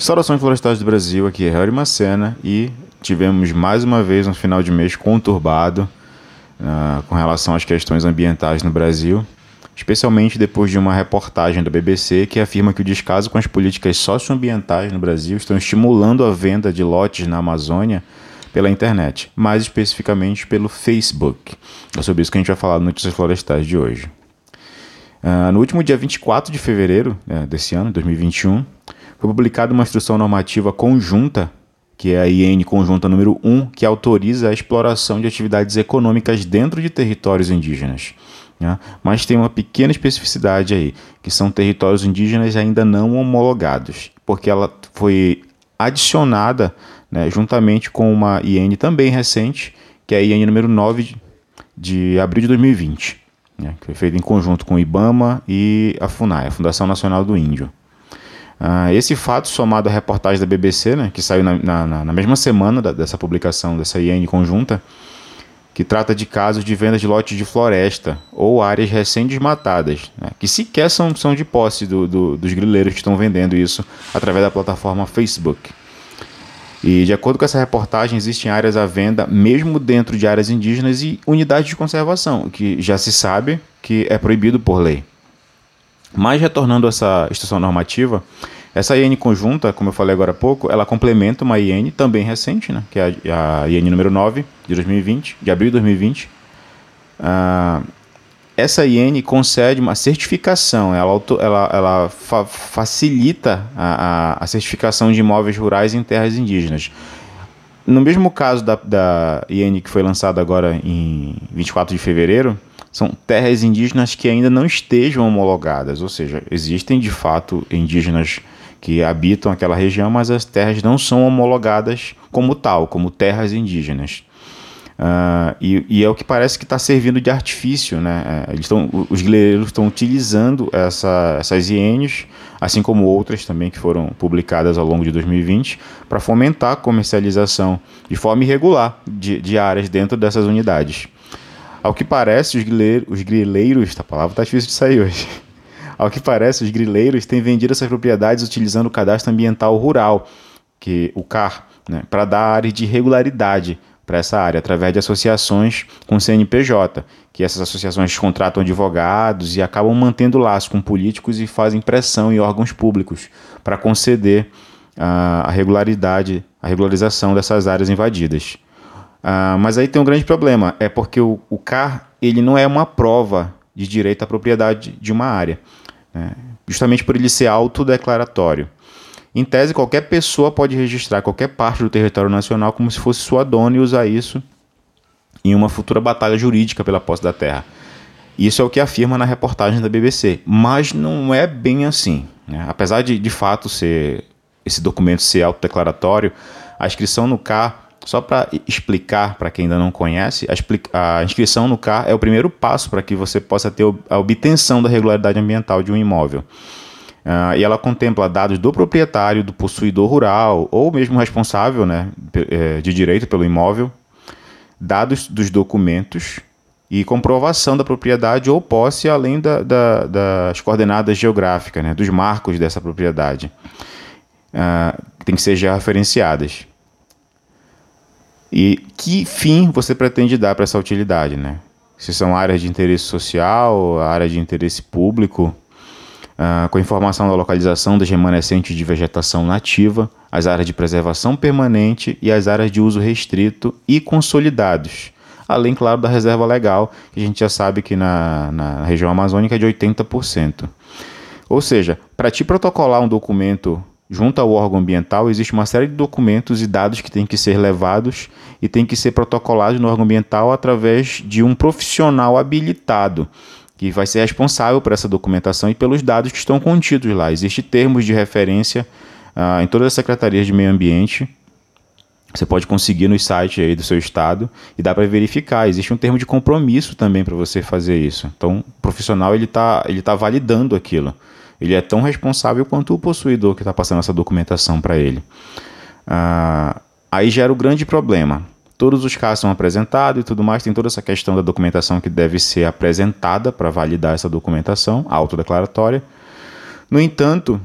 Saudações florestais do Brasil, aqui é Harry Macena e tivemos mais uma vez um final de mês conturbado uh, com relação às questões ambientais no Brasil, especialmente depois de uma reportagem da BBC que afirma que o descaso com as políticas socioambientais no Brasil estão estimulando a venda de lotes na Amazônia pela internet, mais especificamente pelo Facebook. É sobre isso que a gente vai falar no Notícias Florestais de hoje. Uh, no último dia 24 de fevereiro uh, desse ano, 2021, foi publicada uma instrução normativa conjunta, que é a IN conjunta número 1, que autoriza a exploração de atividades econômicas dentro de territórios indígenas. Né? Mas tem uma pequena especificidade aí, que são territórios indígenas ainda não homologados, porque ela foi adicionada né, juntamente com uma IN também recente, que é a IN número 9 de abril de 2020, né, que foi feita em conjunto com o IBAMA e a FUNAI, a Fundação Nacional do Índio. Uh, esse fato, somado à reportagem da BBC, né, que saiu na, na, na mesma semana da, dessa publicação, dessa IN conjunta, que trata de casos de venda de lotes de floresta ou áreas recém-desmatadas, né, que sequer são, são de posse do, do, dos grileiros que estão vendendo isso através da plataforma Facebook. E de acordo com essa reportagem, existem áreas à venda mesmo dentro de áreas indígenas e unidades de conservação, que já se sabe que é proibido por lei. Mas retornando a essa instrução normativa, essa IN conjunta, como eu falei agora há pouco, ela complementa uma IN também recente, né, que é a, a IN número 9 de 2020, de abril de 2020. Uh, essa IN concede uma certificação, ela, ela, ela fa facilita a, a, a, certificação de imóveis rurais em terras indígenas. No mesmo caso da, da IN que foi lançada agora em 24 de fevereiro, são terras indígenas que ainda não estejam homologadas, ou seja, existem de fato indígenas que habitam aquela região, mas as terras não são homologadas como tal, como terras indígenas. Uh, e, e, é o que parece que está servindo de artifício, né? É, eles tão, os guerreiros estão utilizando essa, essas INs, assim como outras também que foram publicadas ao longo de 2020, para fomentar a comercialização de forma irregular de, de áreas dentro dessas unidades. Ao que parece, os, grileiros, os grileiros, a palavra está difícil de sair hoje. Ao que parece, os grileiros têm vendido essas propriedades utilizando o cadastro ambiental rural, que o CAR, né, para dar área de regularidade para essa área, através de associações com CNPJ, que essas associações contratam advogados e acabam mantendo laços com políticos e fazem pressão em órgãos públicos para conceder uh, a regularidade, a regularização dessas áreas invadidas. Ah, mas aí tem um grande problema, é porque o, o CAR ele não é uma prova de direito à propriedade de uma área, né? justamente por ele ser autodeclaratório. Em tese, qualquer pessoa pode registrar qualquer parte do território nacional como se fosse sua dona e usar isso em uma futura batalha jurídica pela posse da terra. Isso é o que afirma na reportagem da BBC, mas não é bem assim. Né? Apesar de, de fato, ser esse documento ser autodeclaratório, a inscrição no CAR só para explicar para quem ainda não conhece, a, a, inscrição no CAR é o primeiro passo para que você possa ter a obtenção da regularidade ambiental de um imóvel. Uh, e ela contempla dados do proprietário, do possuidor rural ou mesmo responsável né, é, de direito pelo imóvel, dados dos documentos e comprovação da propriedade ou posse, além da, da, das coordenadas geográficas, né, dos marcos dessa propriedade. Uh, tem que ser já referenciadas. E que fim você pretende dar para essa utilidade, né? Se são áreas de interesse social, área de interesse público, uh, com informação da localização das remanescentes de vegetação nativa, as áreas de preservação permanente e as áreas de uso restrito e consolidados. Além, claro, da reserva legal, que a gente já sabe que na, na região amazônica é de 80%. Ou seja, para te protocolar um documento junto ao órgão ambiental, existe uma série de documentos e dados que têm que ser levados e têm que ser protocolados no órgão ambiental através de um profissional habilitado que vai ser responsável por essa documentação e pelos dados que estão contidos lá. Existem termos de referência uh, em todas as secretarias de meio ambiente. Você pode conseguir no site aí do seu estado e dá para verificar. Existe um termo de compromisso também para você fazer isso. Então, o profissional ele está ele tá validando aquilo. Ele é tão responsável quanto o possuidor que está passando essa documentação para ele. Ah, aí gera o grande problema. Todos os casos são apresentados e tudo mais, tem toda essa questão da documentação que deve ser apresentada para validar essa documentação autodeclaratória. No entanto,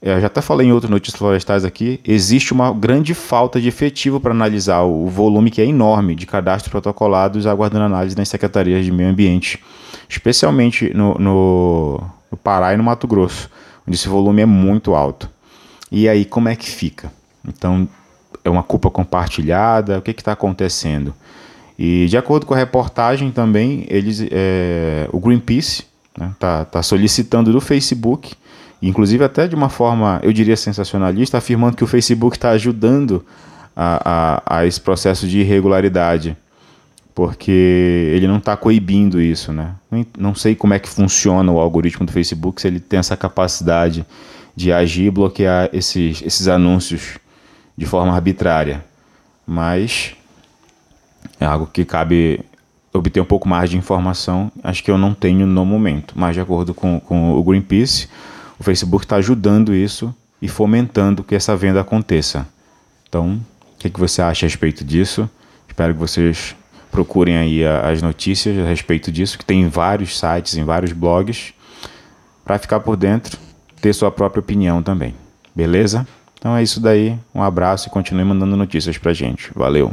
eu já até falei em outras notícias florestais aqui, existe uma grande falta de efetivo para analisar o volume que é enorme de cadastros protocolados aguardando análise nas secretarias de meio ambiente, especialmente no, no, no Pará e no Mato Grosso, onde esse volume é muito alto. E aí, como é que fica? Então, é uma culpa compartilhada? O que está acontecendo? E de acordo com a reportagem também, eles, é, o Greenpeace está né, tá, tá solicitando do Facebook, inclusive até de uma forma, eu diria sensacionalista, afirmando que o Facebook está ajudando a, a, a, esse processo de irregularidade, porque ele não está coibindo isso, né? Não sei como é que funciona o algoritmo do Facebook, se ele tem essa capacidade de agir e bloquear esses, esses anúncios de forma arbitrária, mas é algo que cabe obter um pouco mais de informação, acho que eu não tenho no momento. Mas, de acordo com, com o Greenpeace, o Facebook está ajudando isso e fomentando que essa venda aconteça. Então, o que, que você acha a respeito disso? Espero que vocês procurem aí as notícias a respeito disso, que tem em vários sites, em vários blogs, para ficar por dentro, ter sua própria opinião também. Beleza? Então é isso daí. Um abraço e continue mandando notícias pra gente. Valeu!